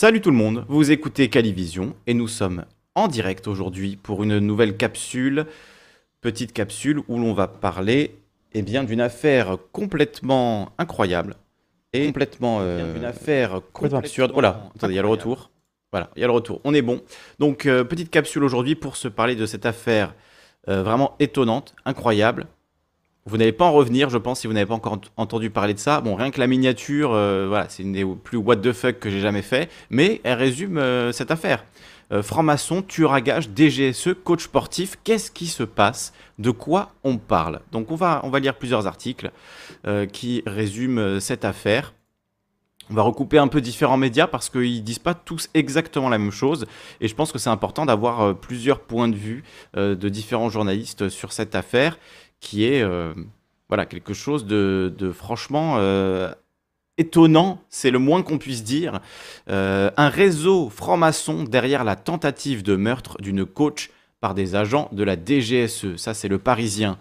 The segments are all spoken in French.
Salut tout le monde, vous écoutez Calivision et nous sommes en direct aujourd'hui pour une nouvelle capsule, petite capsule où l'on va parler eh bien d'une affaire complètement incroyable et complètement euh, d'une affaire complètement absurde. Oh là, attendez, il y a le retour. Voilà, il y a le retour. On est bon. Donc euh, petite capsule aujourd'hui pour se parler de cette affaire euh, vraiment étonnante, incroyable, vous n'allez pas en revenir, je pense, si vous n'avez pas encore entendu parler de ça. Bon, rien que la miniature, euh, voilà, c'est une des plus what the fuck que j'ai jamais fait, mais elle résume euh, cette affaire. Euh, franc-maçon, tueur à gage, DGSE, coach sportif, qu'est-ce qui se passe? De quoi on parle? Donc on va, lire plusieurs articles qui résument cette affaire. On va recouper un peu différents médias parce qu'ils disent pas tous exactement la même chose. Et je pense que c'est important d'avoir plusieurs points de vue de différents journalistes sur cette affaire qui est euh, voilà, quelque chose de, franchement euh, étonnant, c'est le moins qu'on puisse dire. Euh, un réseau franc-maçon derrière la tentative de meurtre d'une coach par des agents de la DGSE. Ça, c'est le Parisien.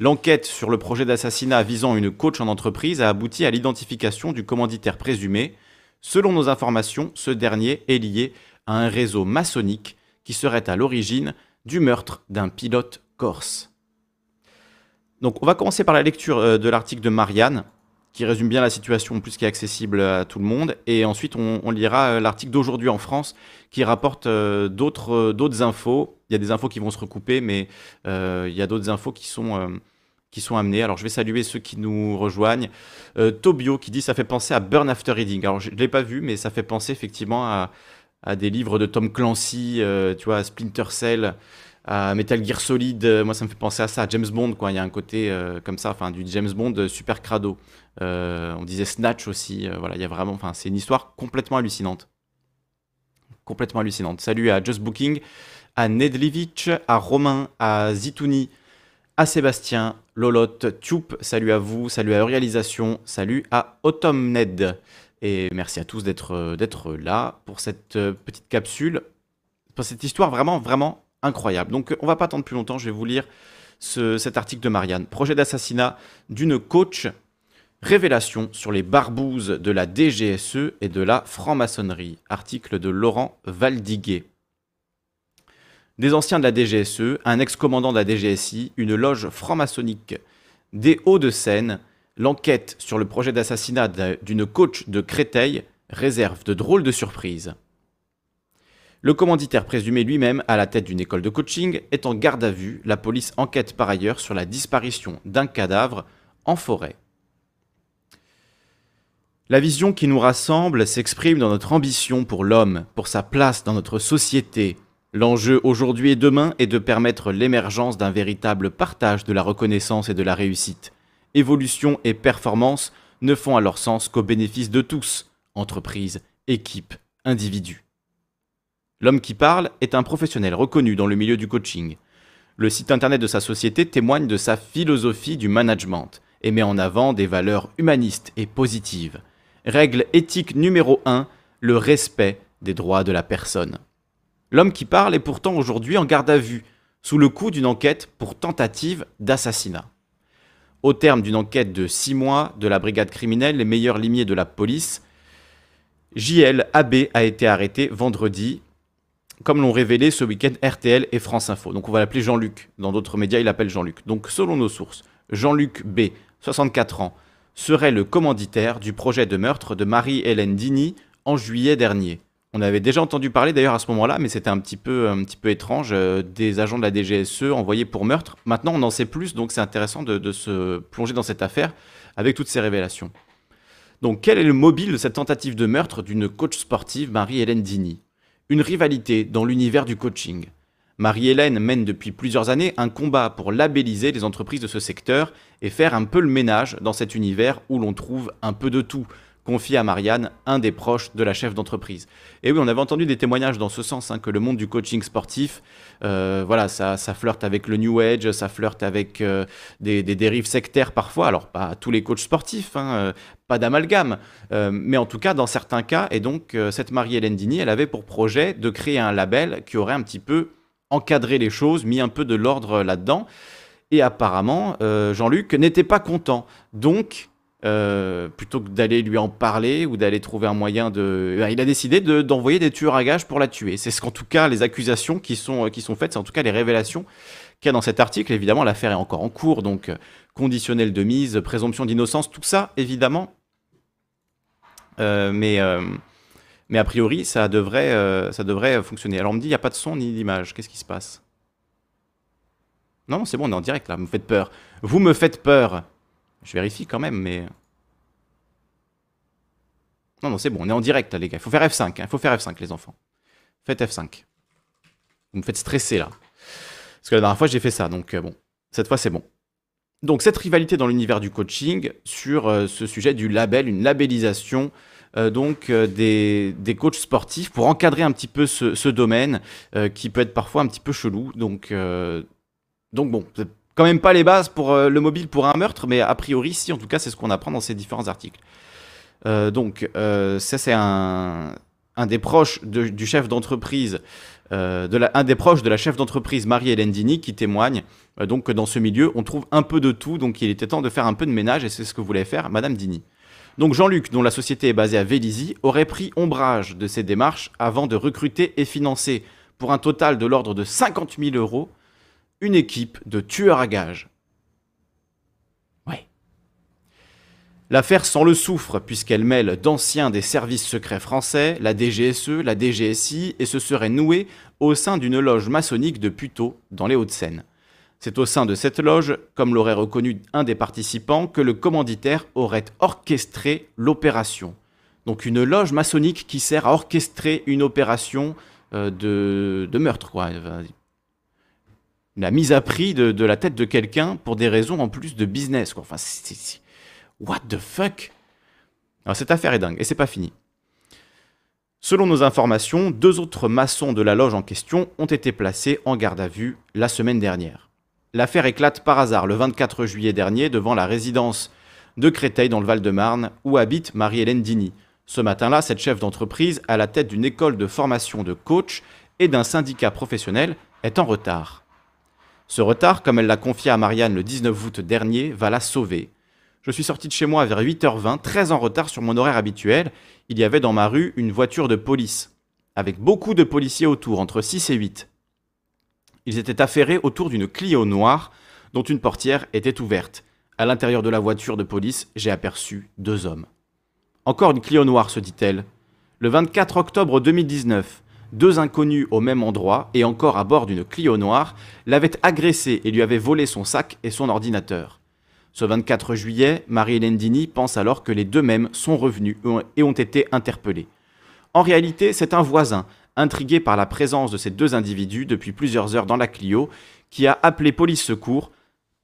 L'enquête sur le projet d'assassinat visant une coach en entreprise a abouti à l'identification du commanditaire présumé. Selon nos informations, ce dernier est lié à un réseau maçonnique qui serait à l'origine du meurtre d'un pilote corse. Donc on va commencer par la lecture euh, de l'article de Marianne, qui résume bien la situation, plus qui est accessible à tout le monde. Et ensuite, on, lira euh, l'article d'aujourd'hui en France, qui rapporte euh, d'autres, infos. Il y a des infos qui vont se recouper, mais il y a d'autres infos qui sont, amenées. Alors, je vais saluer ceux qui nous rejoignent. Tobio, qui dit ça fait penser à Burn After Reading. Alors, je ne l'ai pas vu, mais ça fait penser effectivement à, des livres de Tom Clancy, tu vois, Splinter Cell Metal Gear Solid, euh, moi ça me fait penser à ça, à James Bond, quoi. Il y a un côté euh, comme ça, enfin du James Bond euh, super crado. on disait Snatch aussi, voilà, il y a vraiment, enfin c'est une histoire complètement hallucinante. Complètement hallucinante. Salut à Just Booking, à Nedlevich, à Romain, à Zitouni, à Sébastien, Lolotte, Tube, salut à vous, salut à Réalisation, salut à Autumn Ned. Et merci à tous d'être là pour cette petite capsule, pour cette histoire vraiment, vraiment incroyable. Donc on va pas attendre plus longtemps, je vais vous lire cet article de Marianne. Projet d'assassinat d'une coach, révélation sur les barbouzes de la DGSE et de la franc-maçonnerie. Article de Laurent Valdiguet. Des anciens de la DGSE, un ex-commandant de la DGSI, une loge franc-maçonnique des Hauts-de-Seine, l'enquête sur le projet d'assassinat d'une coach de Créteil réserve de drôles de surprises. Le commanditaire présumé lui-même à la tête d'une école de coaching est en garde à vue. La police enquête par ailleurs sur la disparition d'un cadavre en forêt. La vision qui nous rassemble s'exprime dans notre ambition pour l'homme, pour sa place dans notre société. L'enjeu aujourd'hui et demain est de permettre l'émergence d'un véritable partage de la reconnaissance et de la réussite. Évolution et performance ne font alors sens qu'au bénéfice de tous, entreprises, équipes, individus. L'homme qui parle est un professionnel reconnu dans le milieu du coaching. Le site internet de sa société témoigne de sa philosophie du management et met en avant des valeurs humanistes et positives. Règle éthique numéro 1, le respect des droits de la personne. L'homme qui parle est pourtant aujourd'hui en garde à vue, sous le coup d'une enquête pour tentative d'assassinat. Au terme d'une enquête de six mois de la brigade criminelle, les meilleurs limiers de la police, JL AB a été arrêté vendredi comme l'ont révélé ce week-end RTL et France Info. Donc on va l'appeler Jean-Luc. Dans d'autres médias, il l'appelle Jean-Luc. Donc selon nos sources, Jean-Luc B, 64 ans, serait le commanditaire du projet de meurtre de Marie-Hélène Dini en juillet dernier. On avait déjà entendu parler d'ailleurs à ce moment-là, mais c'était un petit peu, étrange, euh, des agents de la DGSE envoyés pour meurtre. Maintenant, on en sait plus, donc c'est intéressant de, se plonger dans cette affaire avec toutes ces révélations. Donc, quel est le mobile de cette tentative de meurtre d'une coach sportive, Marie-Hélène Dini? Une rivalité dans l'univers du coaching. Marie-Hélène mène depuis plusieurs années un combat pour labelliser les entreprises de ce secteur et faire un peu le ménage dans cet univers où l'on trouve un peu de tout, confie à Marianne, un des proches de la chef d'entreprise. Et oui, on avait entendu des témoignages dans ce sens, hein, que le monde du coaching sportif, euh, voilà, ça, ça, flirte avec le New Age, ça flirte avec euh, des, dérives sectaires parfois, alors pas tous les coachs sportifs, hein, euh, pas d'amalgame, mais en tout cas dans certains cas, et donc cette Marie-Hélène Dini, elle avait pour projet de créer un label qui aurait un petit peu encadré les choses, mis un peu de l'ordre là-dedans, et apparemment, Jean-Luc n'était pas content. Donc, euh, plutôt que d'aller lui en parler ou d'aller trouver un moyen de... Ben, il a décidé d'envoyer des tueurs à gages pour la tuer. C'est ce qu'en tout cas les accusations qui sont, qui sont faites, c'est en tout cas les révélations qu'il y a dans cet article. Évidemment, l'affaire est encore en cours, donc conditionnel de mise, présomption d'innocence, tout ça, évidemment. mais, mais a priori, ça devrait, ça devrait fonctionner. Alors on me dit, il n'y a pas de son ni d'image. Qu'est-ce qui se passe? Non, c'est bon, on est en direct là, vous me faites peur. Vous me faites peur. Je vérifie quand même, mais... Non, non, c'est bon, on est en direct là, les gars. Il faut faire F5, il hein. faut faire F5, les enfants. Faites F5. Vous me faites stresser là. Parce que la dernière fois, j'ai fait ça, donc euh, bon. Cette fois, c'est bon. Donc, cette rivalité dans l'univers du coaching sur euh, ce sujet du label, une labellisation euh, donc des, des, coachs sportifs pour encadrer un petit peu ce, ce domaine qui peut être parfois un petit peu chelou. Donc, donc bon, quand même pas les bases pour euh, le mobile pour un meurtre, mais a priori, si, en tout cas, c'est ce qu'on apprend dans ces différents articles. Euh, donc, euh, ça, c'est un, des proches du chef d'entreprise, un des proches de la chef d'entreprise Marie-Hélène Dini qui témoigne donc que dans ce milieu, on trouve un peu de tout, donc il était temps de faire un peu de ménage, et c'est ce que voulait faire Madame Dini. Donc Jean-Luc, dont la société est basée à Vélizy, aurait pris ombrage de ces démarches avant de recruter et financer pour un total de l'ordre de 50 000 euros une équipe de tueurs à gages. Ouais. L'affaire sent le soufre puisqu'elle mêle d'anciens des services secrets français, la DGSE, la DGSI et se serait nouée au sein d'une loge maçonnique de Puteaux dans les Hauts-de-Seine. C'est au sein de cette loge, comme l'aurait reconnu un des participants, que le commanditaire aurait orchestré l'opération. Donc une loge maçonnique qui sert à orchestrer une opération euh, de, de meurtre, quoi la mise à prix de, la tête de quelqu'un pour des raisons en plus de business. Quoi. Enfin, what the fuck? Alors, cette affaire est dingue et c'est pas fini. Selon nos informations, deux autres maçons de la loge en question ont été placés en garde à vue la semaine dernière. L'affaire éclate par hasard le 24 juillet dernier devant la résidence de Créteil dans le Val-de-Marne où habite Marie-Hélène Dini. Ce matin-là, cette chef d'entreprise, à la tête d'une école de formation de coach et d'un syndicat professionnel, est en retard. Ce retard, comme elle l'a confié à Marianne le 19 août dernier, va la sauver. Je suis sorti de chez moi vers 8h20, très en retard sur mon horaire habituel. Il y avait dans ma rue une voiture de police, avec beaucoup de policiers autour, entre 6 et 8. Ils étaient affairés autour d'une Clio noire dont une portière était ouverte. À l'intérieur de la voiture de police, j'ai aperçu deux hommes. Encore une Clio noire, se dit-elle. Le 24 octobre 2019, deux inconnus au même endroit et encore à bord d'une Clio noire l'avaient agressé et lui avaient volé son sac et son ordinateur. Ce 24 juillet, Marie-Hélène Dini pense alors que les deux mêmes sont revenus et ont été interpellés. En réalité, c'est un voisin, intrigué par la présence de ces deux individus depuis plusieurs heures dans la Clio, qui a appelé police secours.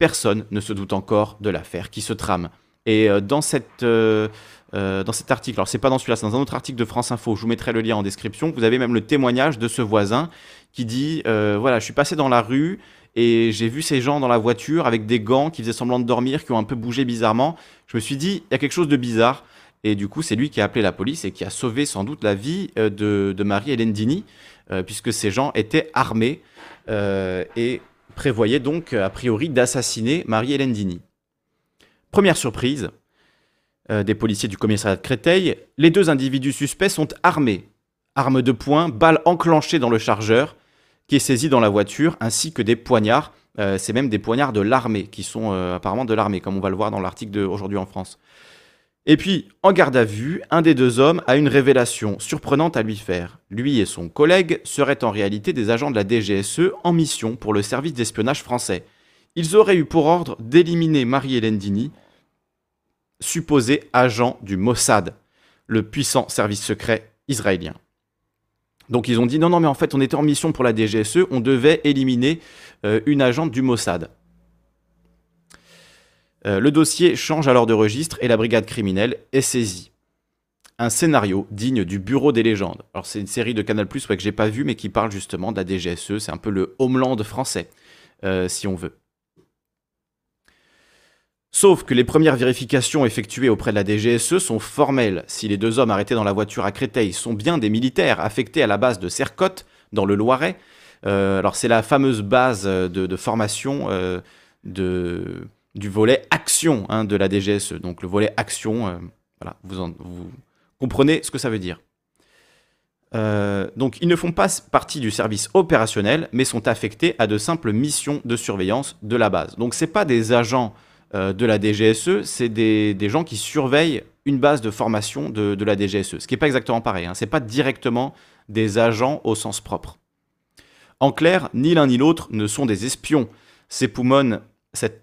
Personne ne se doute encore de l'affaire qui se trame. Et euh, dans cette, euh, euh, dans cet article, alors c'est pas dans celui-là, c'est dans un autre article de France Info, je vous mettrai le lien en description, vous avez même le témoignage de ce voisin qui dit, voilà, je suis passé dans la rue et j'ai vu ces gens dans la voiture avec des gants qui faisaient semblant de dormir, qui ont un peu bougé bizarrement. Je me suis dit, il y a quelque chose de bizarre. Et du coup, c'est lui qui a appelé la police et qui a sauvé sans doute la vie euh, de, Marie-Hélène Dini, puisque ces gens étaient armés et prévoyaient donc, a priori, d'assassiner Marie-Hélène Dini. Première surprise, euh, des policiers du commissariat de Créteil, les deux individus suspects sont armés. Armes de poing, balles enclenchées dans le chargeur, qui est saisi dans la voiture, ainsi que des poignards. Euh, c'est même des poignards de l'armée, qui sont euh, apparemment de l'armée, comme on va le voir dans l'article d'aujourd'hui en France. Et puis, en garde à vue, un des deux hommes a une révélation surprenante à lui faire. Lui et son collègue seraient en réalité des agents de la DGSE en mission pour le service d'espionnage français. Ils auraient eu pour ordre d'éliminer Marie-Hélène Dini, supposé agent du Mossad, le puissant service secret israélien. Donc ils ont dit non, non, mais en fait on était en mission pour la DGSE, on devait éliminer euh, une agente du Mossad. Euh, le dossier change alors de registre et la brigade criminelle est saisie. Un scénario digne du Bureau des légendes. Alors c'est une série de Canal Plus que j'ai pas vu mais qui parle justement de la DGSE, c'est un peu le Homeland français, euh, si on veut. Sauf que les premières vérifications effectuées auprès de la DGSE sont formelles. Si les deux hommes arrêtés dans la voiture à Créteil sont bien des militaires affectés à la base de Sercotte, dans le Loiret, euh, alors c'est la fameuse base de, formation euh, du volet action hein, de la DGSE. Donc le volet action, euh, voilà, vous, vous, comprenez ce que ça veut dire. Euh, donc ils ne font pas partie du service opérationnel, mais sont affectés à de simples missions de surveillance de la base. Donc ce pas des agents euh, de la DGSE, c'est des, gens qui surveillent une base de formation de, la DGSE. Ce qui n'est pas exactement pareil, hein. ce n'est pas directement des agents au sens propre. En clair, ni l'un ni l'autre ne sont des espions. C'est Poumon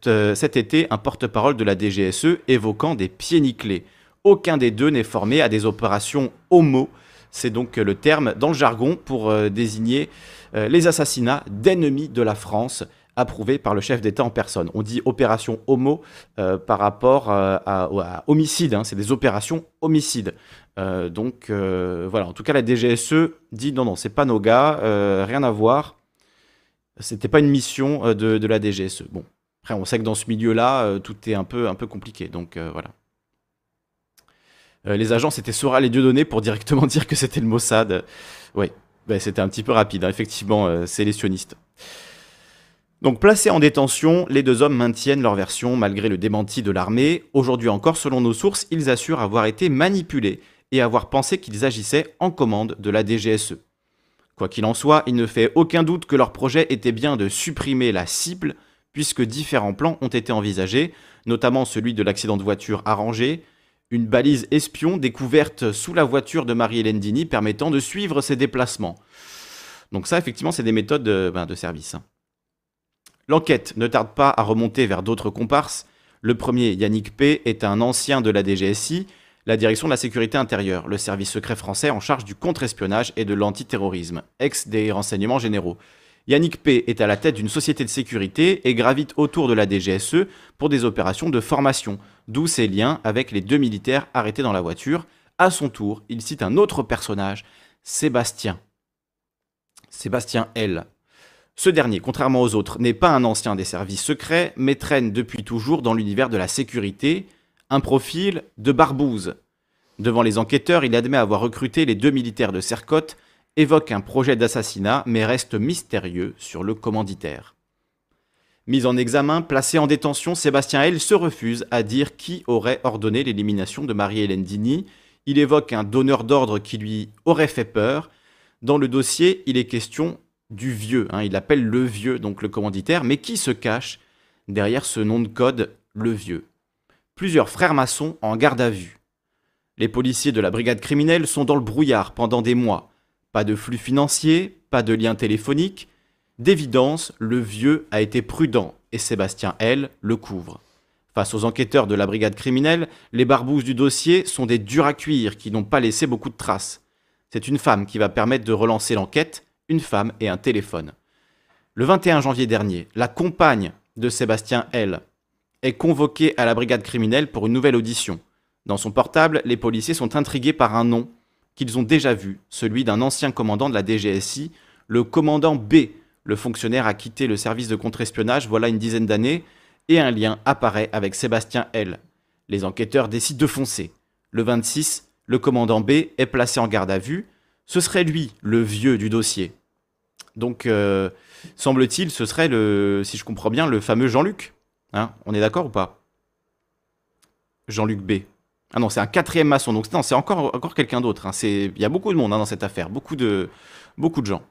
euh, cet, été un porte-parole de la DGSE évoquant des pieds nickelés. Aucun des deux n'est formé à des opérations homo. C'est donc le terme dans le jargon pour euh, désigner les assassinats d'ennemis de la France approuvés par le chef d'État en personne. On dit opération homo par rapport à, homicide, hein. c'est des opérations homicides. donc voilà, en tout cas la DGSE dit non, non, c'est pas nos gars, rien à voir. C'était pas une mission de, la DGSE. Bon, après, on sait que dans ce milieu-là, euh, tout est un peu, un peu compliqué. Donc euh, voilà. Euh, les agents, c'était Soral et Dieudonné pour directement dire que c'était le Mossad. Oui, ben, c'était un petit peu rapide, hein. effectivement, c'est les sionistes. Donc placés en détention, les deux hommes maintiennent leur version malgré le démenti de l'armée. Aujourd'hui encore, selon nos sources, ils assurent avoir été manipulés et avoir pensé qu'ils agissaient en commande de la DGSE. Quoi qu'il en soit, il ne fait aucun doute que leur projet était bien de supprimer la cible puisque différents plans ont été envisagés, notamment celui de l'accident de voiture arrangé, une balise espion découverte sous la voiture de Marie-Hélène Dini permettant de suivre ses déplacements. Donc ça, effectivement, c'est des méthodes de, ben, de service. L'enquête ne tarde pas à remonter vers d'autres comparses. Le premier, Yannick P., est un ancien de la DGSI, la direction de la sécurité intérieure, le service secret français en charge du contre-espionnage et de l'antiterrorisme, ex des renseignements généraux. Yannick P. est à la tête d'une société de sécurité et gravite autour de la DGSE pour des opérations de formation, d'où ses liens avec les deux militaires arrêtés dans la voiture. À son tour, il cite un autre personnage, Sébastien. Sébastien L. Ce dernier, contrairement aux autres, n'est pas un ancien des services secrets, mais traîne depuis toujours dans l'univers de la sécurité, un profil de barbouze. Devant les enquêteurs, il admet avoir recruté les deux militaires de Sercotte évoque un projet d'assassinat mais reste mystérieux sur le commanditaire. Mis en examen, placé en détention, Sébastien L se refuse à dire qui aurait ordonné l'élimination de Marie-Hélène Dini. Il évoque un donneur d'ordre qui lui aurait fait peur. Dans le dossier, il est question du vieux. Hein. il appelle le vieux, donc le commanditaire, mais qui se cache derrière ce nom de code, le vieux Plusieurs frères maçons en garde à vue. Les policiers de la brigade criminelle sont dans le brouillard pendant des mois. Pas de flux financier, pas de lien téléphonique. D'évidence, le vieux a été prudent et Sébastien L le couvre. Face aux enquêteurs de la brigade criminelle, les barbouzes du dossier sont des durs à cuire qui n'ont pas laissé beaucoup de traces. C'est une femme qui va permettre de relancer l'enquête, une femme et un téléphone. Le 21 janvier dernier, la compagne de Sébastien L est convoquée à la brigade criminelle pour une nouvelle audition. Dans son portable, les policiers sont intrigués par un nom qu'ils ont déjà vu, celui d'un ancien commandant de la DGSI, le commandant B. Le fonctionnaire a quitté le service de contre-espionnage voilà une dizaine d'années, et un lien apparaît avec Sébastien L. Les enquêteurs décident de foncer. Le 26, le commandant B est placé en garde à vue. Ce serait lui, le vieux du dossier. Donc, euh, semble-t-il, ce serait, le, si je comprends bien, le fameux Jean-Luc. Hein On est d'accord ou pas? Jean-Luc B. Ah non, c'est un quatrième maçon. Donc c'est encore, quelqu'un d'autre. Hein. Il y a beaucoup de monde hein, dans cette affaire, beaucoup de, beaucoup de gens.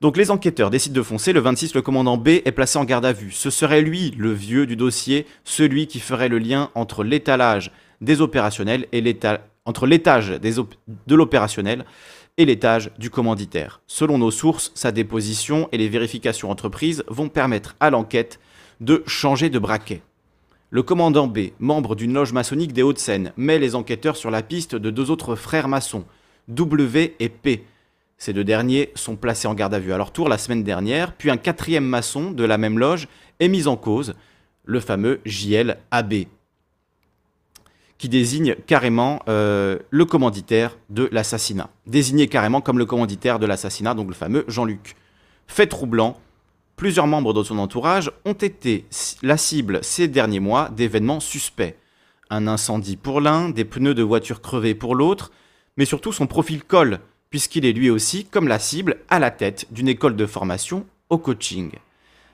Donc les enquêteurs décident de foncer. Le 26, le commandant B est placé en garde à vue. Ce serait lui, le vieux du dossier, celui qui ferait le lien entre l'étalage des opérationnels et l'étage entre l'étage de l'opérationnel et l'étage du commanditaire. Selon nos sources, sa déposition et les vérifications entreprises vont permettre à l'enquête de changer de braquet. Le commandant B, membre d'une loge maçonnique des Hauts-de-Seine, met les enquêteurs sur la piste de deux autres frères maçons, W et P. Ces deux derniers sont placés en garde à vue à leur tour la semaine dernière, puis un quatrième maçon de la même loge est mis en cause, le fameux JL AB, qui désigne carrément euh, le commanditaire de l'assassinat. Désigné carrément comme le commanditaire de l'assassinat, donc le fameux Jean-Luc. Fait troublant, Plusieurs membres de son entourage ont été la cible ces derniers mois d'événements suspects. Un incendie pour l'un, des pneus de voiture crevés pour l'autre, mais surtout son profil colle, puisqu'il est lui aussi, comme la cible, à la tête d'une école de formation au coaching.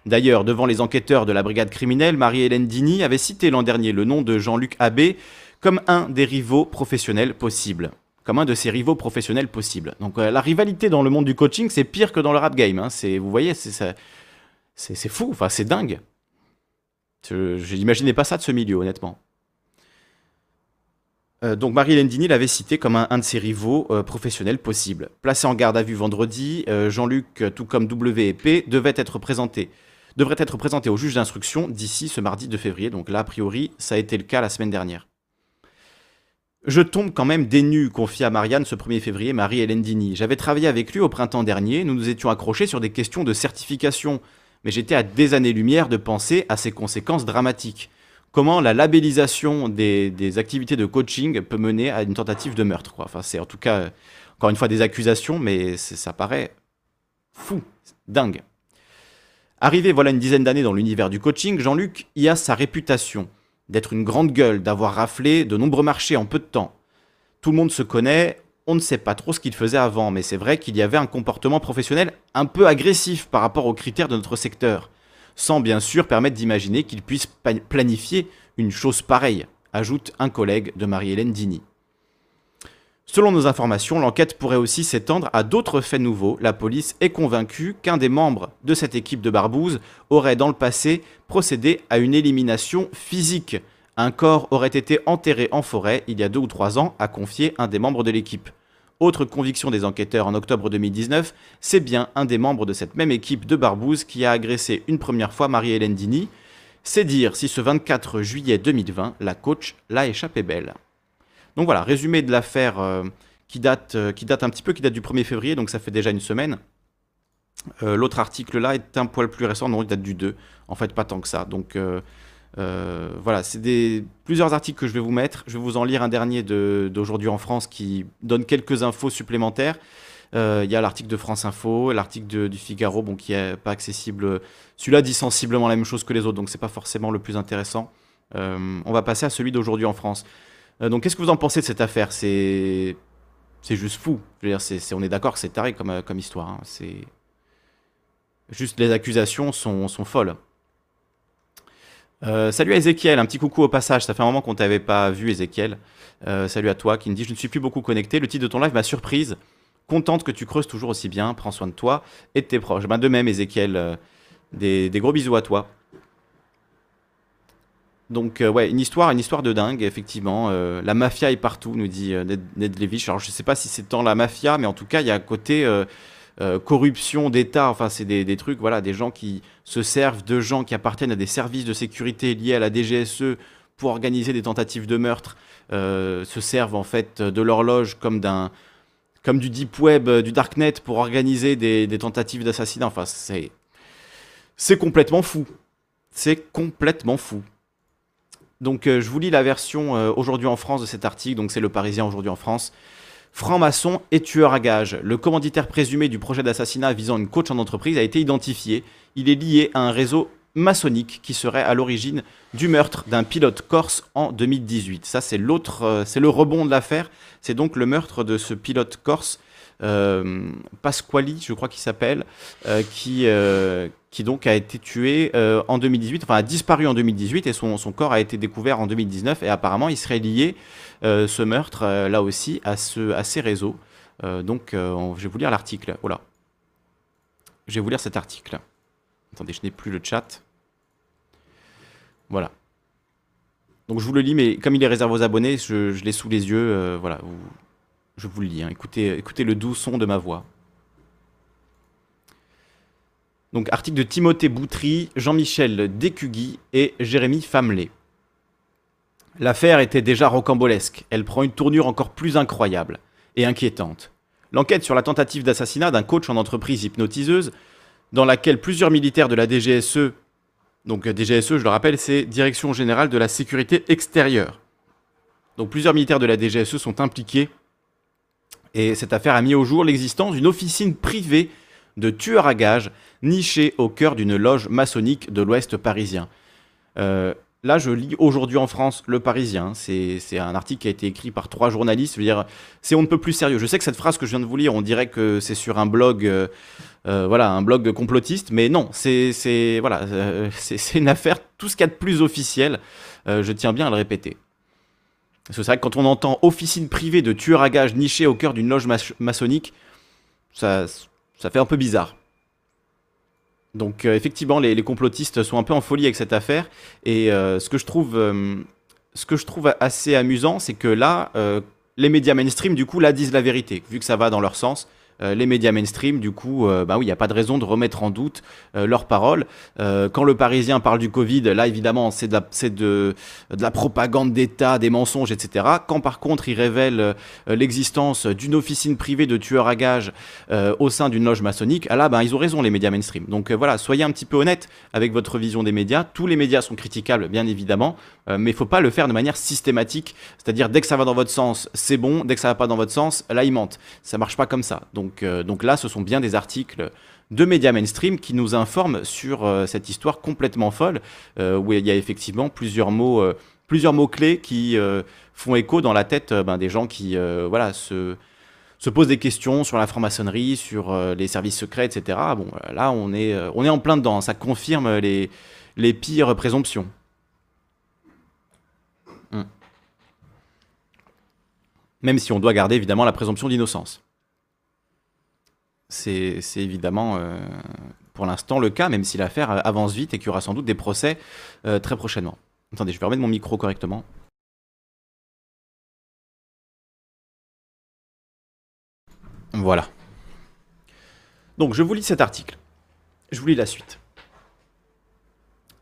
D'ailleurs, devant les enquêteurs de la brigade criminelle, Marie-Hélène Dini avait cité l'an dernier le nom de Jean-Luc Abbé comme un des rivaux professionnels possibles. Comme un de ses rivaux professionnels possibles. Donc euh, la rivalité dans le monde du coaching, c'est pire que dans le rap game. Hein. vous voyez, c'est fou, enfin c'est dingue. Je n'imaginais pas ça de ce milieu, honnêtement. Euh, donc Marie-Hélène Dini l'avait cité comme un, de ses rivaux euh, professionnels possibles. Placé en garde à vue vendredi, Jean-Luc, tout comme WP, devait être présenté, devrait être présenté au juge d'instruction d'ici ce mardi 2 février. Donc là, a priori, ça a été le cas la semaine dernière. Je tombe quand même des nues, confia à Marianne ce 1er février Marie-Hélène Dini. J'avais travaillé avec lui au printemps dernier, nous nous étions accrochés sur des questions de certification, mais j'étais à des années-lumière de penser à ses conséquences dramatiques comment la labellisation des, activités de coaching peut mener à une tentative de meurtre. Quoi. Enfin, c'est en tout cas, encore une fois, des accusations, mais ça paraît fou, dingue. Arrivé voilà une dizaine d'années dans l'univers du coaching, Jean-Luc y a sa réputation d'être une grande gueule, d'avoir raflé de nombreux marchés en peu de temps. Tout le monde se connaît, on ne sait pas trop ce qu'il faisait avant, mais c'est vrai qu'il y avait un comportement professionnel un peu agressif par rapport aux critères de notre secteur sans bien sûr permettre d'imaginer qu'il puisse planifier une chose pareille, ajoute un collègue de Marie-Hélène Dini. Selon nos informations, l'enquête pourrait aussi s'étendre à d'autres faits nouveaux. La police est convaincue qu'un des membres de cette équipe de Barbouze aurait dans le passé procédé à une élimination physique. Un corps aurait été enterré en forêt il y a deux ou trois ans, a confié un des membres de l'équipe. Autre conviction des enquêteurs en octobre 2019, c'est bien un des membres de cette même équipe de Barbouze qui a agressé une première fois Marie-Hélène Dini. C'est dire si ce 24 juillet 2020, la coach l'a échappé belle. Donc voilà, résumé de l'affaire euh, qui, date, euh, qui date un petit peu, qui date du 1er février, donc ça fait déjà une semaine. Euh, l'autre article là est un poil plus récent, non, il date du 2. En fait, pas tant que ça. Donc voilà, c'est des plusieurs articles que je vais vous mettre. Je vais vous en lire un dernier d'aujourd'hui en France qui donne quelques infos supplémentaires. Il y a l'article de France Info, l'article du Figaro, bon, qui est pas accessible. Celui-là dit sensiblement la même chose que les autres, donc c'est pas forcément le plus intéressant. On va passer à celui d'aujourd'hui en France. Donc, qu'est-ce que vous en pensez de cette affaire? C'est c'est juste fou. On est d'accord que c'est taré comme, comme histoire. Hein. C'est juste les accusations sont, folles. Euh, salut à Ezekiel, un petit coucou au passage. Ça fait un moment qu'on t'avait pas vu, Ezekiel. Euh, salut à toi qui me dit Je ne suis plus beaucoup connecté. Le titre de ton live m'a surprise. Contente que tu creuses toujours aussi bien. Prends soin de toi et de tes proches. Ben, de même, Ezekiel. Euh, des, gros bisous à toi. Donc, ouais, une histoire, une histoire de dingue, effectivement. la mafia est partout, nous dit Ned, Ned Levich. Alors, je sais pas si c'est tant la mafia, mais en tout cas, il y a un côté euh, corruption d'État, enfin c'est des, trucs, voilà, des gens qui se servent de gens qui appartiennent à des services de sécurité liés à la DGSE pour organiser des tentatives de meurtre, euh, se servent en fait de l'horloge comme d'un comme du deep web, euh, du darknet pour organiser des, tentatives d'assassinat. Enfin, c'est c'est complètement fou. C'est complètement fou. Donc, je vous lis la version aujourd'hui en France de cet article. Donc, c'est le Parisien aujourd'hui en France. Franc-maçon et tueur à gages. Le commanditaire présumé du projet d'assassinat visant une coach en entreprise a été identifié. Il est lié à un réseau maçonnique qui serait à l'origine du meurtre d'un pilote corse en 2018. Ça, c'est l'autre, euh, c'est le rebond de l'affaire. C'est donc le meurtre de ce pilote corse, euh, Pasquali, je crois qu'il s'appelle, euh, qui, qui donc a été tué euh, en 2018, enfin a disparu en 2018 et son, corps a été découvert en 2019 et apparemment il serait lié, euh, ce meurtre, euh, là aussi, à, ce, ces réseaux. donc je vais vous lire l'article. Voilà. Je vais vous lire cet article. Attendez, je n'ai plus le chat. Voilà. Donc je vous le lis, mais comme il est réservé aux abonnés, je, l'ai sous les yeux. voilà, je vous le lis. Hein. Écoutez le doux son de ma voix. Donc article de Timothée Boutry, Jean-Michel Décugui et Jérémy Famelé. L'affaire était déjà rocambolesque, elle prend une tournure encore plus incroyable et inquiétante. L'enquête sur la tentative d'assassinat d'un coach en entreprise hypnotiseuse, dans laquelle plusieurs militaires de la DGSE, donc DGSE je le rappelle c'est Direction Générale de la Sécurité Extérieure, donc plusieurs militaires de la DGSE sont impliqués, et cette affaire a mis au jour l'existence d'une officine privée de tueurs à gages niché au cœur d'une loge maçonnique de l'Ouest parisien. Euh, là, je lis aujourd'hui en France Le Parisien. C'est un article qui a été écrit par trois journalistes. C'est on ne peut plus sérieux. Je sais que cette phrase que je viens de vous lire, on dirait que c'est sur un blog, euh, voilà, un blog complotiste, mais non, c'est voilà, c'est une affaire, tout ce qu'il y a de plus officiel, je tiens bien à le répéter. C'est vrai que quand on entend officine privée de tueurs à gages nichés au cœur d'une loge maçonnique, ça, ça fait un peu bizarre. Donc effectivement, les, complotistes sont un peu en folie avec cette affaire. Et ce, que je trouve, ce que je trouve assez amusant, c'est que là, les médias mainstream, du coup, disent la vérité, vu que ça va dans leur sens. Euh, les médias mainstream, du coup, euh, bah oui, il n'y a pas de raison de remettre en doute euh, leurs paroles. quand le Parisien parle du Covid, là, évidemment, c'est de, de, de la propagande d'État, des mensonges, etc. Quand par contre, il révèle l'existence d'une officine privée de tueurs à gages au sein d'une loge maçonnique, ah là, ben, ils ont raison, les médias mainstream. Donc voilà, soyez un petit peu honnête avec votre vision des médias. Tous les médias sont critiquables, bien évidemment, mais il faut pas le faire de manière systématique. C'est-à-dire, dès que ça va dans votre sens, c'est bon. Dès que ça va pas dans votre sens, là, ils mentent. Ça marche pas comme ça. Donc, euh, là, ce sont bien des articles de médias mainstream qui nous informent sur euh, cette histoire complètement folle, euh, où il y a effectivement plusieurs mots, clés qui font écho dans la tête ben, des gens qui, voilà, se se posent des questions sur la franc-maçonnerie, sur les services secrets, etc. Bon, là, on est, en plein dedans. Ça confirme les pires présomptions. Même si on doit garder évidemment la présomption d'innocence c'est évidemment euh, pour l'instant le cas, même si l'affaire avance vite et qu'il y aura sans doute des procès euh, très prochainement. Attendez, je vais remettre mon micro correctement. Voilà. Donc je vous lis cet article. Je vous lis la suite.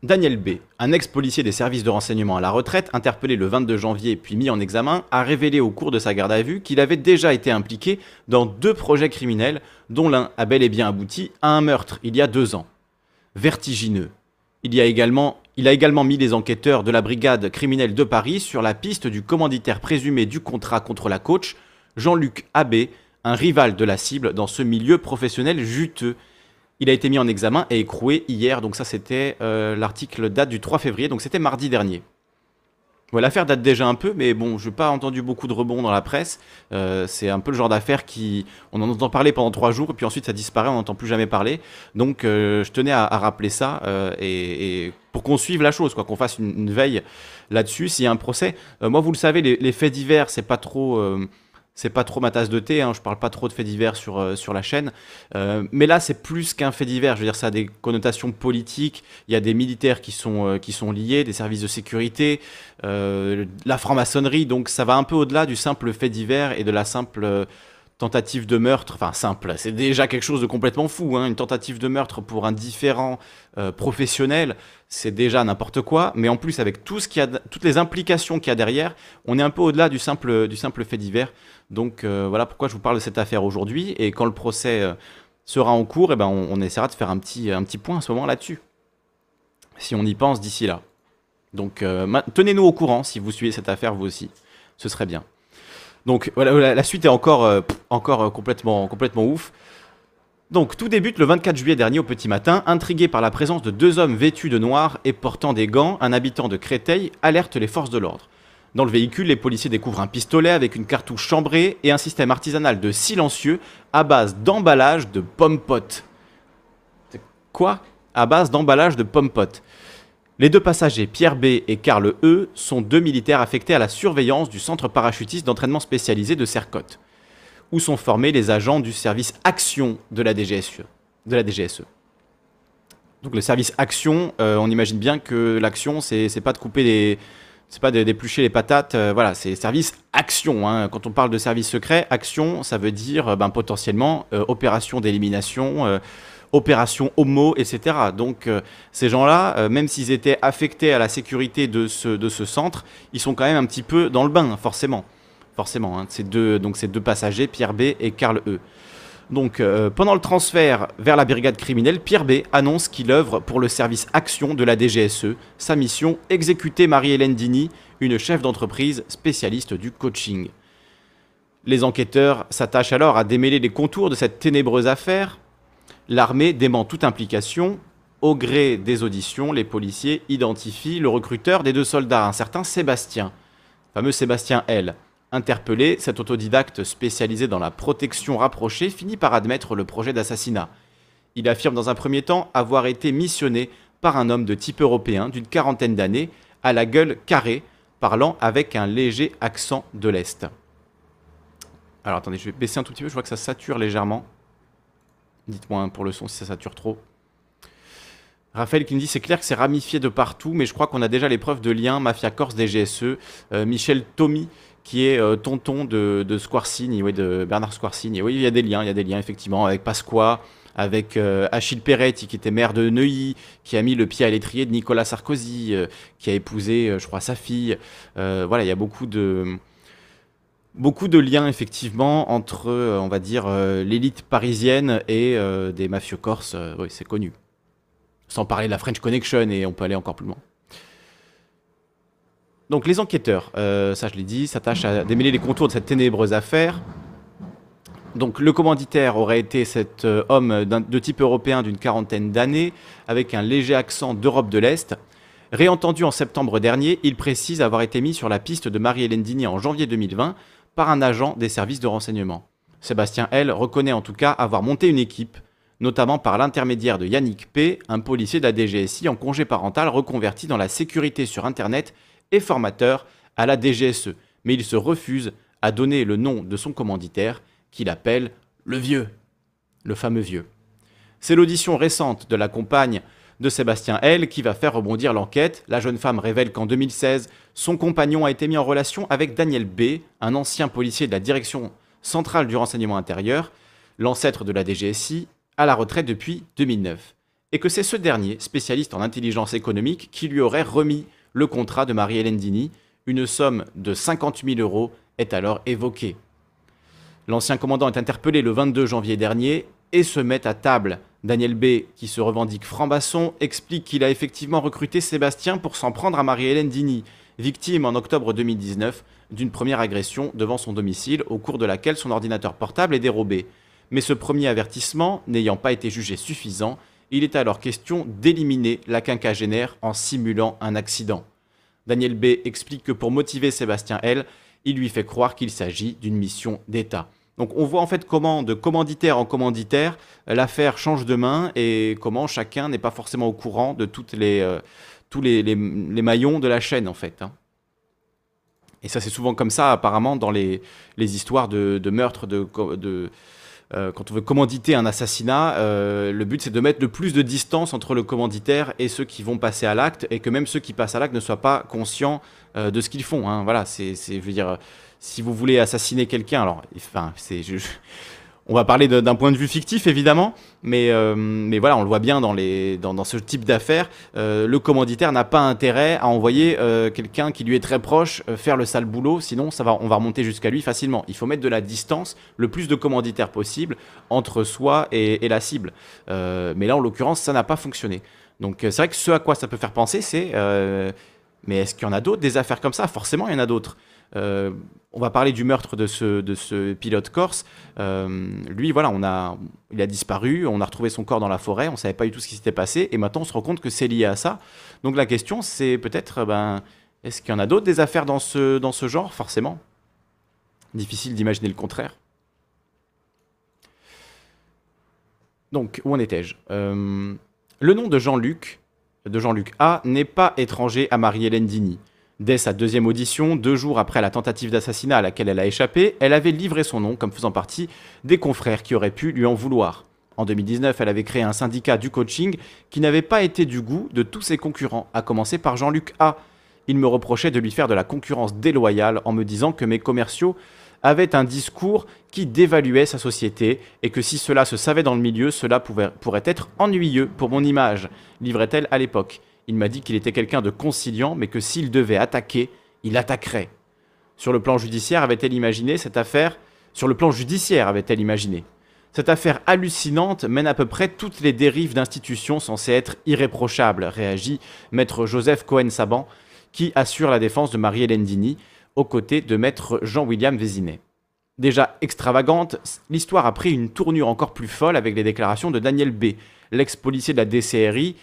Daniel B., un ex-policier des services de renseignement à la retraite, interpellé le 22 janvier puis mis en examen, a révélé au cours de sa garde à vue qu'il avait déjà été impliqué dans deux projets criminels, dont l'un a bel et bien abouti à un meurtre il y a deux ans. Vertigineux. Il, a également, a également mis les enquêteurs de la brigade criminelle de Paris sur la piste du commanditaire présumé du contrat contre la coach, Jean-Luc Abbé, un rival de la cible dans ce milieu professionnel juteux il a été mis en examen et écroué hier, donc ça c'était euh, l'article date du 3 février, donc c'était mardi dernier. L'affaire date déjà un peu, mais bon, je n'ai pas entendu beaucoup de rebonds dans la presse. Euh, c'est un peu le genre d'affaire qui. On en entend parler pendant trois jours, et puis ensuite ça disparaît, on n'entend plus jamais parler. Donc euh, je tenais à, rappeler ça, et, pour qu'on suive la chose, quoi, qu'on fasse une, veille là-dessus. S'il y a un procès, moi vous le savez, les, les faits divers, c'est pas trop c'est pas trop ma tasse de thé, hein, je parle pas trop de faits divers sur, euh, sur la chaîne. Euh, mais là, c'est plus qu'un fait divers. Je veux dire, ça a des connotations politiques. Il y a des militaires qui sont, euh, qui sont liés, des services de sécurité, la franc-maçonnerie. Donc, ça va un peu au-delà du simple fait divers et de la simple tentative de meurtre, enfin simple, c'est déjà quelque chose de complètement fou, hein. une tentative de meurtre pour un différent professionnel, c'est déjà n'importe quoi, mais en plus avec tout ce qu'il a, toutes les implications qu'il y a derrière, on est un peu au-delà du simple, du simple fait divers. Donc euh, voilà pourquoi je vous parle de cette affaire aujourd'hui. Et quand le procès euh, sera en cours, eh ben, on, essaiera de faire un petit, un petit point à ce moment là-dessus. Si on y pense d'ici là. Donc euh, tenez-nous au courant si vous suivez cette affaire vous aussi. Ce serait bien. Donc voilà, la suite est encore, encore complètement, complètement ouf. Donc tout débute le 24 juillet dernier au petit matin, intrigué par la présence de deux hommes vêtus de noir et portant des gants, un habitant de Créteil alerte les forces de l'ordre. Dans le véhicule, les policiers découvrent un pistolet avec une cartouche chambrée et un système artisanal de silencieux à base d'emballage de pommes potes. Quoi? À base d'emballage de pommes potes. Les deux passagers, Pierre B et Karl E, sont deux militaires affectés à la surveillance du centre parachutiste d'entraînement spécialisé de Sercotte, où sont formés les agents du service Action de la DGSE. DGSE. Donc le service Action, euh, on imagine bien que l'action, c'est pas de couper les, c'est pas d'éplucher les patates, euh, voilà, c'est service action. Hein. Quand on parle de service secret, action, ça veut dire ben, potentiellement euh, opération d'élimination, opération homo, etc. Donc ces gens-là, même s'ils étaient affectés à la sécurité de ce, de ce centre, ils sont quand même un petit peu dans le bain, forcément. Forcément, hein. ces deux, donc ces deux passagers, Pierre B et Karl E. Donc, euh, pendant le transfert vers la brigade criminelle, Pierre B annonce qu'il œuvre pour le service action de la DGSE. Sa mission exécuter Marie-Hélène Dini, une chef d'entreprise spécialiste du coaching. Les enquêteurs s'attachent alors à démêler les contours de cette ténébreuse affaire. L'armée dément toute implication. Au gré des auditions, les policiers identifient le recruteur des deux soldats, un certain Sébastien, fameux Sébastien L. Interpellé, cet autodidacte spécialisé dans la protection rapprochée finit par admettre le projet d'assassinat. Il affirme dans un premier temps avoir été missionné par un homme de type européen d'une quarantaine d'années, à la gueule carrée, parlant avec un léger accent de l'Est. Alors attendez, je vais baisser un tout petit peu, je vois que ça sature légèrement. Dites-moi pour le son si ça sature trop. Raphaël qui nous dit c'est clair que c'est ramifié de partout, mais je crois qu'on a déjà les preuves de lien Mafia Corse, DGSE. Euh, Michel Tommy qui est euh, tonton de, de Squarcini, de Bernard Squarcini. Oui, il y a des liens, il y a des liens effectivement avec Pasqua, avec euh, Achille Peretti, qui était maire de Neuilly, qui a mis le pied à l'étrier de Nicolas Sarkozy, euh, qui a épousé, je crois, sa fille. voilà, il y a beaucoup de, beaucoup de liens, effectivement, entre, on va dire, l'élite parisienne et des mafieux corses. oui, c'est connu. Sans parler de la French Connection, et on peut aller encore plus loin. Donc les enquêteurs, ça je l'ai dit, s'attachent à démêler les contours de cette ténébreuse affaire. Donc le commanditaire aurait été cet euh, homme de type européen d'une quarantaine d'années, avec un léger accent d'Europe de l'Est. Réentendu en septembre dernier, il précise avoir été mis sur la piste de Marie-Hélène Digny en janvier 2020 par un agent des services de renseignement. Sébastien L. reconnaît en tout cas avoir monté une équipe, notamment par l'intermédiaire de Yannick P., un policier de la DGSI en congé parental reconverti dans la sécurité sur Internet et formateur à la DGSE. Mais il se refuse à donner le nom de son commanditaire qu'il appelle le vieux, le fameux vieux. C'est l'audition récente de la compagne de Sébastien L qui va faire rebondir l'enquête. La jeune femme révèle qu'en 2016, son compagnon a été mis en relation avec Daniel B, un ancien policier de la direction centrale du renseignement intérieur, l'ancêtre de la DGSI, à la retraite depuis 2009. Et que c'est ce dernier, spécialiste en intelligence économique, qui lui aurait remis le contrat de Marie-Hélène Dini. Une somme de 50 000 euros est alors évoquée. L'ancien commandant est interpellé le 22 janvier dernier et se met à table. Daniel B, qui se revendique franc-maçon, explique qu'il a effectivement recruté Sébastien pour s'en prendre à Marie-Hélène Dini, victime en octobre 2019 d'une première agression devant son domicile, au cours de laquelle son ordinateur portable est dérobé. Mais ce premier avertissement n'ayant pas été jugé suffisant, il est alors question d'éliminer la quinquagénaire en simulant un accident. Daniel B explique que pour motiver Sébastien L, il lui fait croire qu'il s'agit d'une mission d'État. Donc on voit en fait comment, de commanditaire en commanditaire, l'affaire change de main et comment chacun n'est pas forcément au courant de toutes les, euh, tous les, maillons de la chaîne en fait. Hein. Et ça c'est souvent comme ça apparemment dans les, histoires de, meurtre, de, euh, quand on veut commanditer un assassinat, euh, le but c'est de mettre le plus de distance entre le commanditaire et ceux qui vont passer à l'acte, et que même ceux qui passent à l'acte ne soient pas conscients de ce qu'ils font. Hein. Voilà, c'est, je veux dire, si vous voulez assassiner quelqu'un, alors, enfin, c'est, on va parler d'un point de vue fictif évidemment, mais, euh, mais voilà, on le voit bien dans, les, dans, ce type d'affaires. Euh, le commanditaire n'a pas intérêt à envoyer euh, quelqu'un qui lui est très proche faire le sale boulot, sinon ça va, on va remonter jusqu'à lui facilement. Il faut mettre de la distance, le plus de commanditaires possible entre soi et, et la cible. mais là, en l'occurrence, ça n'a pas fonctionné. Donc c'est vrai que ce à quoi ça peut faire penser, c'est mais est-ce qu'il y en a d'autres des affaires comme ça? Forcément, il y en a d'autres. Euh, on va parler du meurtre de ce, pilote corse. Euh, lui, voilà, on a, il a disparu, on a retrouvé son corps dans la forêt, on ne savait pas du tout ce qui s'était passé, et maintenant on se rend compte que c'est lié à ça. Donc la question, c'est peut-être, ben, est-ce qu'il y en a d'autres des affaires dans ce, dans ce genre? Forcément. Difficile d'imaginer le contraire. Donc, où en étais-je? Euh, Le nom de Jean-Luc, de Jean-Luc A, n'est pas étranger à Marie-Hélène Dini. Dès sa deuxième audition, deux jours après la tentative d'assassinat à laquelle elle a échappé, elle avait livré son nom comme faisant partie des confrères qui auraient pu lui en vouloir. En 2019, elle avait créé un syndicat du coaching qui n'avait pas été du goût de tous ses concurrents, à commencer par Jean-Luc A. Il me reprochait de lui faire de la concurrence déloyale en me disant que mes commerciaux avaient un discours qui dévaluait sa société et que si cela se savait dans le milieu, cela pourrait être ennuyeux pour mon image, livrait-elle à l'époque. Il m'a dit qu'il était quelqu'un de conciliant, mais que s'il devait attaquer, il attaquerait. Sur le plan judiciaire, avait-elle imaginé cette affaire? Sur le plan judiciaire, avait-elle imaginé? Cette affaire hallucinante mène à peu près toutes les dérives d'institutions censées être irréprochables, réagit maître Joseph Cohen-Saban, qui assure la défense de Marie-Hélène Dini, aux côtés de maître Jean-William Vézinet. Déjà extravagante, l'histoire a pris une tournure encore plus folle avec les déclarations de Daniel B., l'ex-policier de la DCRI,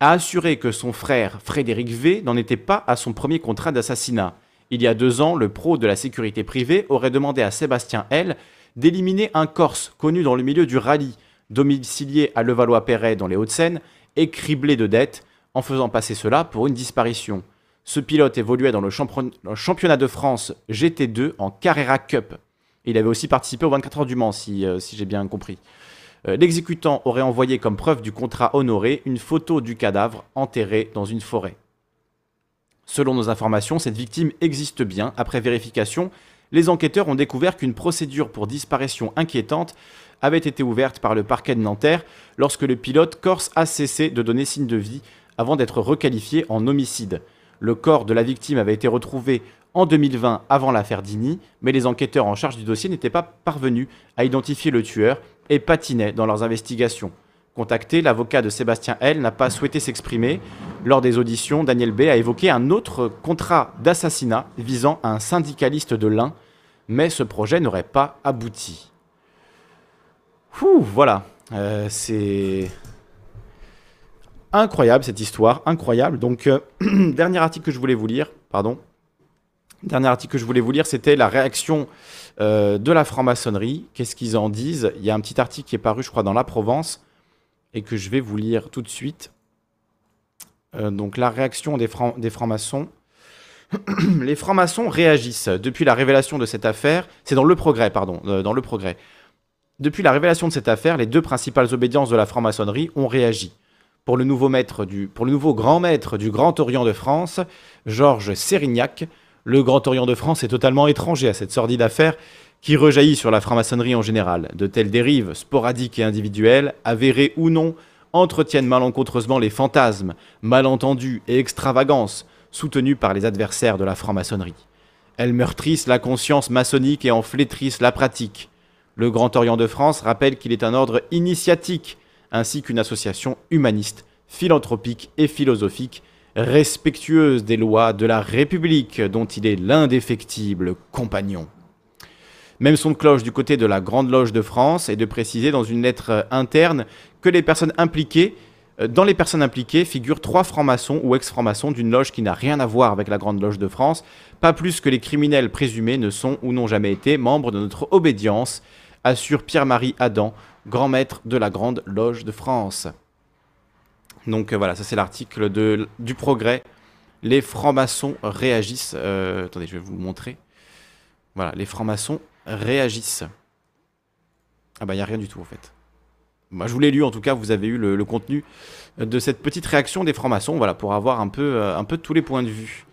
a assuré que son frère Frédéric V n'en était pas à son premier contrat d'assassinat. Il y a deux ans, le pro de la sécurité privée aurait demandé à Sébastien L d'éliminer un Corse connu dans le milieu du rallye, domicilié à Levallois-Perret dans les Hauts-de-Seine et criblé de dettes en faisant passer cela pour une disparition. Ce pilote évoluait dans le championnat de France GT2 en Carrera Cup. Il avait aussi participé aux 24 heures du Mans, si, euh, j'ai bien compris. Euh, l'exécutant aurait envoyé comme preuve du contrat honoré une photo du cadavre enterré dans une forêt. Selon nos informations, cette victime existe bien. Après vérification, les enquêteurs ont découvert qu'une procédure pour disparition inquiétante avait été ouverte par le parquet de Nanterre lorsque le pilote corse a cessé de donner signe de vie avant d'être requalifié en homicide. Le corps de la victime avait été retrouvé en 2020 avant l'affaire Dini, mais les enquêteurs en charge du dossier n'étaient pas parvenus à identifier le tueur et patinaient dans leurs investigations. Contacté, l'avocat de Sébastien L n'a pas souhaité s'exprimer. Lors des auditions, Daniel B a évoqué un autre contrat d'assassinat visant un syndicaliste de l'Ain, mais ce projet n'aurait pas abouti. Voilà, euh, c'est incroyable cette histoire, incroyable. Donc, euh, dernier article que je voulais vous lire, pardon. Dernier article que je voulais vous lire, c'était la réaction euh, de la franc-maçonnerie. Qu'est-ce qu'ils en disent? Il y a un petit article qui est paru, je crois, dans la Provence et que je vais vous lire tout de suite. Euh, donc la réaction des, francs, des francs-maçons. les francs-maçons réagissent depuis la révélation de cette affaire. C'est dans le progrès, pardon, dans le progrès. Depuis la révélation de cette affaire, les deux principales obédiences de la franc-maçonnerie ont réagi. Pour le nouveau grand maître du Grand Orient de France, Georges Sérignac, le Grand Orient de France est totalement étranger à cette sordide affaire qui rejaillit sur la franc-maçonnerie en général. De telles dérives, sporadiques et individuelles, avérées ou non, entretiennent malencontreusement les fantasmes, malentendus et extravagances soutenus par les adversaires de la franc-maçonnerie. Elles meurtrissent la conscience maçonnique et en flétrissent la pratique. Le Grand Orient de France rappelle qu'il est un ordre initiatique, ainsi qu'une association humaniste, philanthropique et philosophique, respectueuse des lois de la République dont il est l'indéfectible compagnon. Même son cloche du côté de la Grande Loge de France et de préciser dans une lettre interne que les personnes impliquées, euh, dans les personnes impliquées figurent trois francs-maçons ou ex-francs-maçons d'une loge qui n'a rien à voir avec la Grande Loge de France, pas plus que les criminels présumés ne sont ou n'ont jamais été membres de notre obédience, assure Pierre-Marie Adam, grand maître de la Grande Loge de France. Donc euh, voilà, ça c'est l'article du Progrès. Les francs-maçons réagissent. attendez, je vais vous le montrer. Voilà, les francs-maçons réagissent. Ah bah il n'y a rien du tout en fait. Moi je vous l'ai lu en tout cas, vous avez eu le, contenu de cette petite réaction des francs-maçons, voilà, pour avoir un peu, euh, un peu tous les points de vue.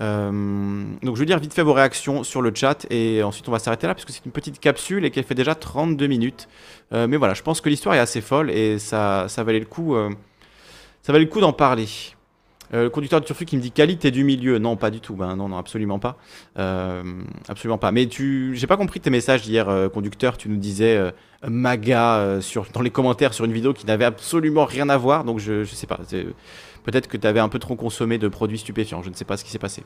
Euh, donc je vais dire vite fait vos réactions sur le chat et ensuite on va s'arrêter là parce que c'est une petite capsule et qu'elle fait déjà 32 minutes. Euh, mais voilà, je pense que l'histoire est assez folle et ça, ça valait le coup, ça valait le coup d'en parler. Euh, le conducteur de Turfu qui me dit qualité du milieu. Non, pas du tout. Ben, non, non, absolument pas. Euh, absolument pas. Mais tu, j'ai pas compris tes messages hier, euh, conducteur. Tu nous disais MAGA sur, dans les commentaires sur une vidéo qui n'avait absolument rien à voir. Donc je, je sais pas. Peut-être que tu avais un peu trop consommé de produits stupéfiants. Je ne sais pas ce qui s'est passé.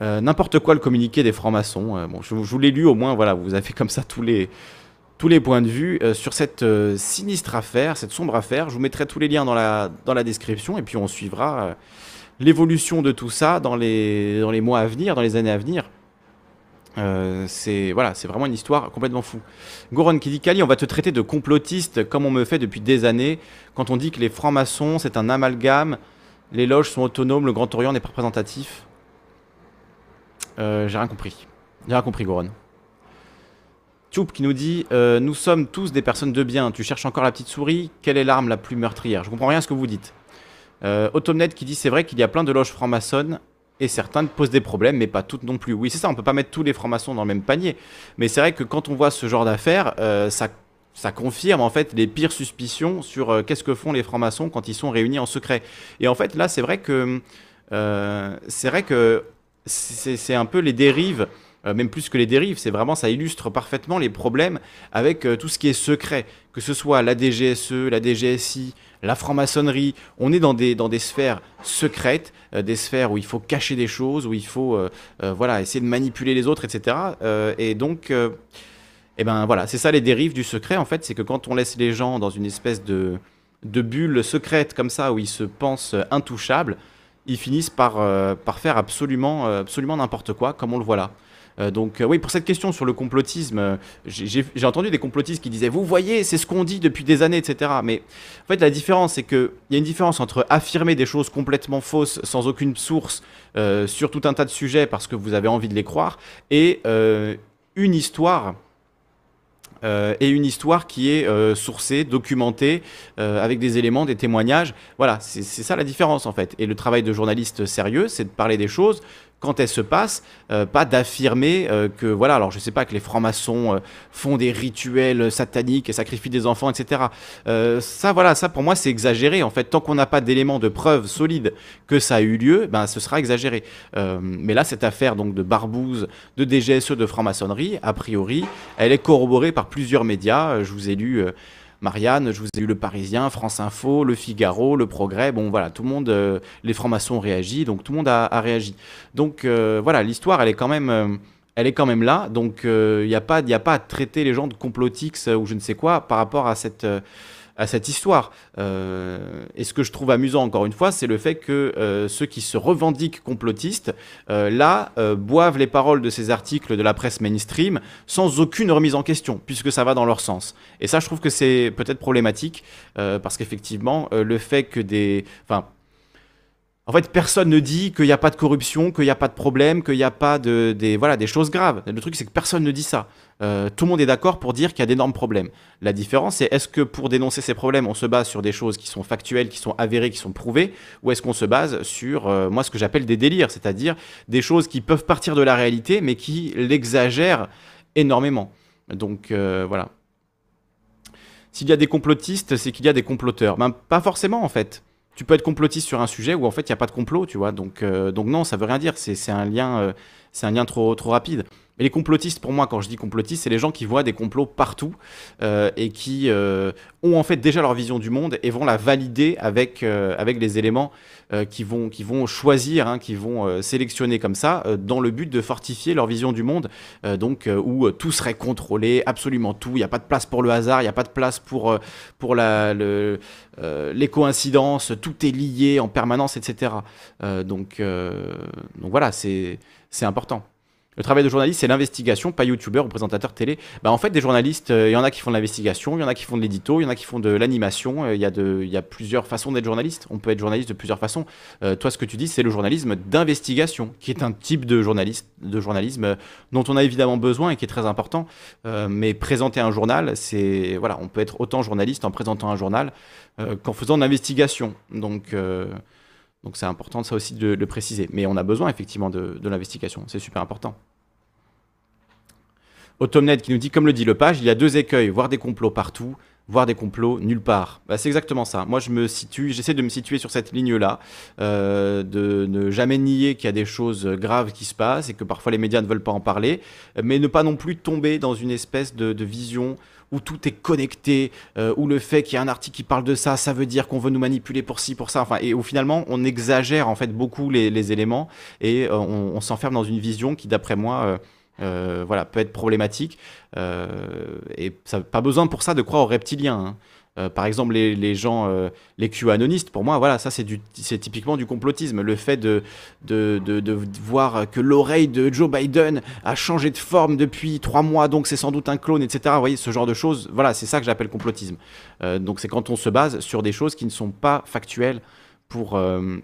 N'importe quoi le communiqué des francs-maçons. bon, je, vous l'ai lu au moins. Voilà, vous avez comme ça tous les points de vue euh, sur cette euh, sinistre affaire, cette sombre affaire. Je vous mettrai tous les liens dans la, description et puis on suivra euh, l'évolution de tout ça dans les mois à venir, dans les années à venir. C'est voilà, c'est vraiment une histoire complètement fou. Goron qui dit Kali, on va te traiter de complotiste comme on me fait depuis des années quand on dit que les francs-maçons c'est un amalgame, les loges sont autonomes, le Grand Orient n'est pas représentatif. J'ai rien compris. J'ai rien compris, Goron qui nous dit euh, Nous sommes tous des personnes de bien. Tu cherches encore la petite souris? Quelle est l'arme la plus meurtrière? Je comprends rien ce que vous dites. Euh, Automnet qui dit C'est vrai qu'il y a plein de loges francs-maçonnes et certains posent des problèmes, mais pas toutes non plus. Oui, c'est ça, on peut pas mettre tous les francs-maçons dans le même panier. Mais c'est vrai que quand on voit ce genre d'affaires, euh, ça, ça confirme en fait les pires suspicions sur euh, qu'est-ce que font les francs-maçons quand ils sont réunis en secret. Et en fait, là, c'est vrai que. c'est vrai que c'est un peu les dérives euh, même plus que les dérives, c'est vraiment, ça illustre parfaitement les problèmes avec euh, tout ce qui est secret, que ce soit la DGSE, la DGSI, la franc-maçonnerie, on est dans des, dans des sphères secrètes, euh, des sphères où il faut cacher des choses, où il faut voilà, essayer de manipuler les autres, etc. et donc, eh ben voilà, c'est ça les dérives du secret, en fait, c'est que quand on laisse les gens dans une espèce de, de bulle secrète comme ça, où ils se pensent intouchables, ils finissent par, par faire absolument, absolument n'importe quoi, comme on le voit là. Donc oui, pour cette question sur le complotisme, j'ai entendu des complotistes qui disaient, vous voyez, c'est ce qu'on dit depuis des années, etc. Mais en fait, la différence, c'est qu'il y a une différence entre affirmer des choses complètement fausses, sans aucune source, sur tout un tas de sujets parce que vous avez envie de les croire, et une histoire euh, et une histoire qui est euh, sourcée, documentée, euh, avec des éléments, des témoignages. Voilà, c'est ça la différence en fait. Et le travail de journaliste sérieux, c'est de parler des choses quand elle se passe, euh, pas d'affirmer euh, que, voilà, alors je sais pas, que les francs-maçons euh, font des rituels sataniques et sacrifient des enfants, etc. ça, voilà, ça pour moi c'est exagéré. En fait, tant qu'on n'a pas d'éléments de preuve solides que ça a eu lieu, ben ce sera exagéré. mais là, cette affaire donc de barbouze, de DGSE, de franc-maçonnerie, a priori, elle est corroborée par plusieurs médias. Je vous ai lu Marianne, je vous ai eu Le Parisien, France Info, Le Figaro, Le Progrès. Bon, voilà, tout le monde, euh, les francs-maçons ont réagi, donc tout le monde a, réagi. Donc euh, voilà, l'histoire, elle est quand même. Euh, elle est quand même là, donc il n'y a, pas, a pas à traiter les gens de complotix ou je ne sais quoi par rapport à cette, à cette histoire. Euh, et ce que je trouve amusant, encore une fois, c'est le fait que euh, ceux qui se revendiquent complotistes, euh, là, boivent les paroles de ces articles de la presse mainstream sans aucune remise en question, puisque ça va dans leur sens. Et ça, je trouve que c'est peut-être problématique, parce qu'effectivement, le fait que des... Enfin, en fait, personne ne dit qu'il n'y a pas de corruption, qu'il n'y a pas de problème, qu'il n'y a pas de, des, voilà, des choses graves. Le truc, c'est que personne ne dit ça. Euh, tout le monde est d'accord pour dire qu'il y a d'énormes problèmes. La différence, c'est est-ce que pour dénoncer ces problèmes, on se base sur des choses qui sont factuelles, qui sont avérées, qui sont prouvées, ou est-ce qu'on se base sur, euh, moi, ce que j'appelle des délires, c'est-à-dire des choses qui peuvent partir de la réalité, mais qui l'exagèrent énormément. Donc, euh, voilà. S'il y a des complotistes, c'est qu'il y a des comploteurs. Ben, pas forcément, en fait tu peux être complotiste sur un sujet où en fait il n'y a pas de complot, tu vois. Donc, euh, donc non, ça veut rien dire. C'est un lien, euh, c'est un lien trop, trop rapide. Mais les complotistes, pour moi, quand je dis complotistes, c'est les gens qui voient des complots partout euh, et qui ont en fait déjà leur vision du monde et vont la valider avec, avec les éléments qui, vont, qui vont choisir, hein, qui vont sélectionner comme ça, dans le but de fortifier leur vision du monde, donc où tout serait contrôlé, absolument tout. Il n'y a pas de place pour le hasard, il n'y a pas de place pour, pour la, le, les coïncidences, tout est lié en permanence, etc. donc, donc voilà, c'est important. Le travail de journaliste, c'est l'investigation, pas youtubeur ou présentateur télé. Bah, en fait, des journalistes, il y en a qui font de l'investigation, il y en a qui font de l'édito, il y en a qui font de l'animation. Il y, a plusieurs façons d'être journaliste. On peut être journaliste de plusieurs façons. toi, ce que tu dis, c'est le journalisme d'investigation, qui est un type de, journaliste, de journalisme dont on a évidemment besoin et qui est très important. mais présenter un journal, c'est. Voilà, on peut être autant journaliste en présentant un journal qu'en faisant de l'investigation. Donc. Donc c'est important ça aussi de le préciser. Mais on a besoin effectivement de, l'investigation, c'est super important. Automnet qui nous dit, comme le dit le page, il y a deux écueils, voir des complots partout, voir des complots nulle part. Bah, c'est exactement ça. Moi, je me situe, j'essaie de me situer sur cette ligne-là, euh, de ne jamais nier qu'il y a des choses graves qui se passent et que parfois les médias ne veulent pas en parler, mais ne pas non plus tomber dans une espèce de vision où tout est connecté, euh, où le fait qu'il y a un article qui parle de ça, ça veut dire qu'on veut nous manipuler pour ci, pour ça, enfin, et où finalement on exagère en fait beaucoup les, éléments et euh, on, s'enferme dans une vision qui, d'après moi, euh, voilà, peut être problématique. et pas besoin pour ça de croire aux reptiliens. Hein. Euh, par exemple, les, gens, euh, les QAnonistes, pour moi, voilà, ça c'est typiquement du complotisme. Le fait de, de, voir que l'oreille de Joe Biden a changé de forme depuis trois mois, donc c'est sans doute un clone, etc. Vous voyez, ce genre de choses, voilà, c'est ça que j'appelle complotisme. Euh, donc c'est quand on se base sur des choses qui ne sont pas factuelles pour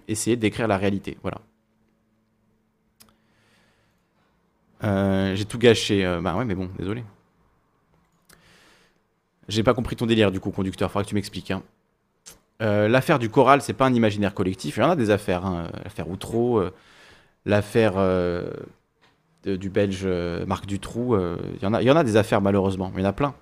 essayer de décrire la réalité. Voilà. J'ai tout gâché. bah ouais, mais bon, désolé. J'ai pas compris ton délire du coup, conducteur. Faudra que tu m'expliques. Hein. Euh, l'affaire du choral, c'est pas un imaginaire collectif. Il y en a des affaires. Hein. L'affaire Outreau, euh, l'affaire euh, du Belge Marc Dutroux. il, y en a, il y en a des affaires malheureusement. Il y en a plein.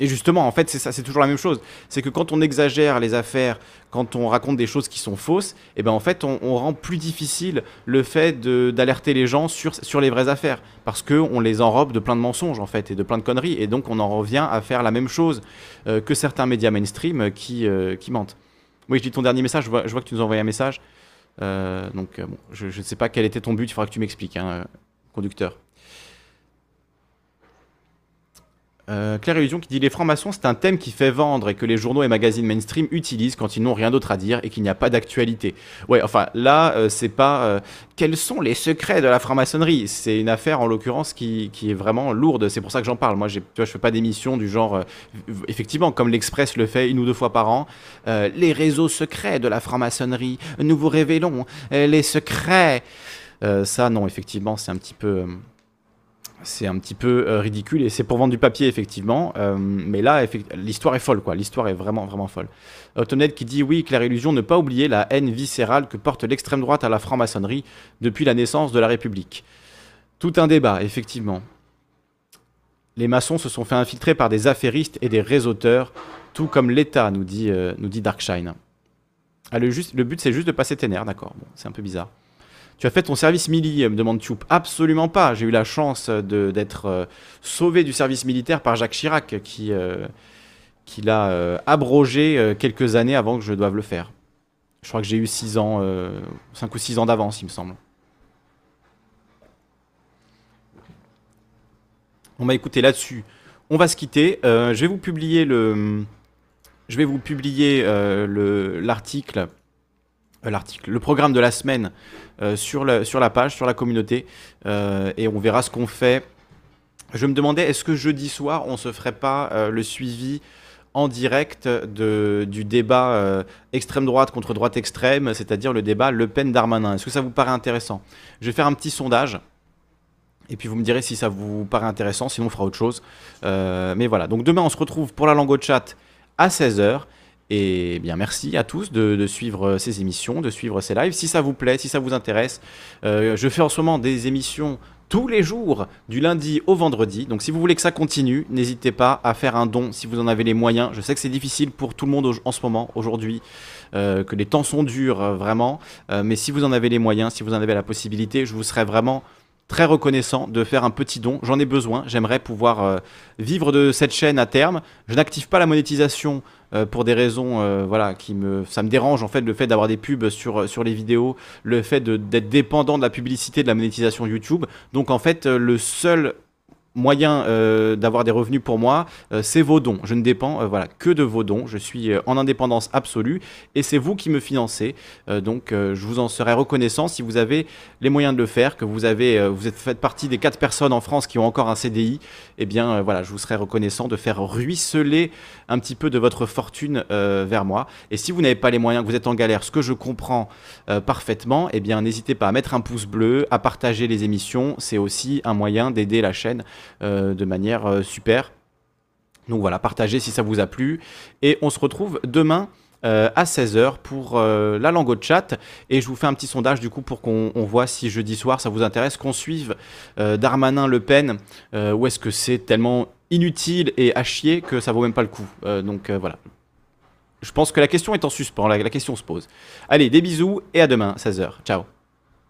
Et justement, en fait, c'est ça, c'est toujours la même chose. C'est que quand on exagère les affaires, quand on raconte des choses qui sont fausses, eh ben en fait, on, rend plus difficile le fait d'alerter les gens sur, sur les vraies affaires, parce que on les enrobe de plein de mensonges en fait et de plein de conneries, et donc on en revient à faire la même chose euh, que certains médias mainstream qui, euh, qui mentent. Oui, je lis ton dernier message. Je vois, que tu nous envoyé un message. Euh, donc, bon, je ne sais pas quel était ton but. Il faudra que tu m'expliques, hein, conducteur. Euh, Claire Illusion qui dit les francs-maçons, c'est un thème qui fait vendre et que les journaux et magazines mainstream utilisent quand ils n'ont rien d'autre à dire et qu'il n'y a pas d'actualité. Ouais, enfin là, euh, c'est pas euh, quels sont les secrets de la franc-maçonnerie? C'est une affaire en l'occurrence qui, est vraiment lourde. C'est pour ça que j'en parle. Moi, tu vois, je fais pas d'émission du genre, effectivement, comme l'Express le fait une ou deux fois par an. les réseaux secrets de la franc-maçonnerie. Nous vous révélons les secrets. ça, non, effectivement, c'est un petit peu c'est un petit peu euh, ridicule et c'est pour vendre du papier effectivement. Euh, mais là, l'histoire est folle quoi. L'histoire est vraiment vraiment folle. Autoned qui dit oui, Claire Illusion, ne pas oublier la haine viscérale que porte l'extrême droite à la franc-maçonnerie depuis la naissance de la République. Tout un débat, effectivement. Les maçons se sont fait infiltrer par des affairistes et des réseauteurs, tout comme l'État, nous dit, euh, nous dit Darkshine. Ah, le, but, c'est juste de passer ténère, d'accord. C'est un peu bizarre. Tu as fait ton service militaire, me demande Tube. Absolument pas. J'ai eu la chance d'être euh, sauvé du service militaire par Jacques Chirac, qui, euh, l'a euh, abrogé quelques années avant que je doive le faire. Je crois que j'ai eu 6 ans, 5 ou 6 ans d'avance, il me semble. On m'a écouté là-dessus. On va se quitter. je vais vous publier le, je vais vous publier l'article l'article, le programme de la semaine euh, sur, la, page, sur la communauté, euh, et on verra ce qu'on fait. Je me demandais, est-ce que jeudi soir, on se ferait pas le suivi en direct du débat extrême droite contre droite extrême, c'est-à-dire le débat Le Pen-Darmanin Est-ce que ça vous paraît intéressant? Je vais faire un petit sondage. Et puis vous me direz si ça vous paraît intéressant, sinon on fera autre chose. mais voilà, donc demain on se retrouve pour la langue au chat à 16h. Et bien merci à tous de, suivre ces émissions, de suivre ces lives. Si ça vous plaît, si ça vous intéresse, euh, je fais en ce moment des émissions tous les jours, du lundi au vendredi. Donc si vous voulez que ça continue, n'hésitez pas à faire un don si vous en avez les moyens. Je sais que c'est difficile pour tout le monde en ce moment, aujourd'hui, euh, que les temps sont durs euh, vraiment. mais si vous en avez les moyens, si vous en avez la possibilité, je vous serai vraiment très reconnaissant de faire un petit don. J'en ai besoin. J'aimerais pouvoir vivre de cette chaîne à terme. Je n'active pas la monétisation euh, pour des raisons euh, voilà qui me ça me dérange en fait le fait d'avoir des pubs sur sur les vidéos le fait d'être dépendant de la publicité de la monétisation YouTube donc en fait euh, le seul moyen euh, d'avoir des revenus pour moi, euh, c'est vos dons. Je ne dépends euh, voilà, que de vos dons. Je suis en indépendance absolue et c'est vous qui me financez. donc je vous en serai reconnaissant si vous avez les moyens de le faire, que vous avez, vous êtes fait partie des quatre personnes en France qui ont encore un CDI. Eh bien voilà, je vous serai reconnaissant de faire ruisseler un petit peu de votre fortune vers moi. Et si vous n'avez pas les moyens, que vous êtes en galère, ce que je comprends parfaitement, eh bien n'hésitez pas à mettre un pouce bleu, à partager les émissions. C'est aussi un moyen d'aider la chaîne euh, de manière euh, super. Donc voilà, partagez si ça vous a plu. Et on se retrouve demain. Euh, à 16h pour la langue au chat. Et je vous fais un petit sondage du coup pour qu'on voit si jeudi soir ça vous intéresse, qu'on suive Darmanin Le Pen, ou est-ce que c'est tellement inutile et à chier que ça vaut même pas le coup. donc voilà. Je pense que la question est en suspens, la question se pose. Allez, des bisous et à demain, 16h. Ciao